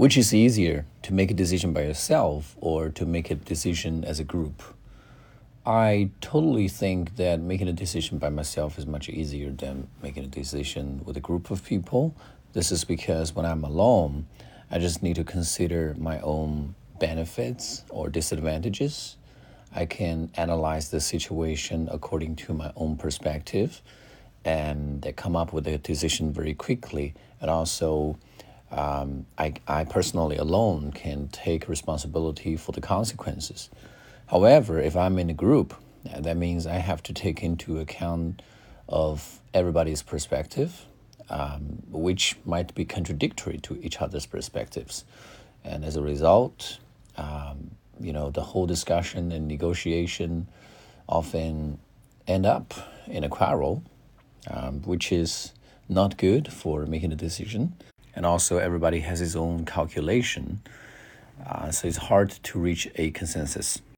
which is easier to make a decision by yourself or to make a decision as a group? I totally think that making a decision by myself is much easier than making a decision with a group of people. This is because when I'm alone, I just need to consider my own benefits or disadvantages. I can analyze the situation according to my own perspective and come up with a decision very quickly. And also, um, I, I personally alone can take responsibility for the consequences. However, if I'm in a group, that means I have to take into account of everybody's perspective um, which might be contradictory to each other's perspectives. And as a result, um, you know, the whole discussion and negotiation often end up in a quarrel, um, which is not good for making a decision. And also, everybody has his own calculation, uh, so it's hard to reach a consensus.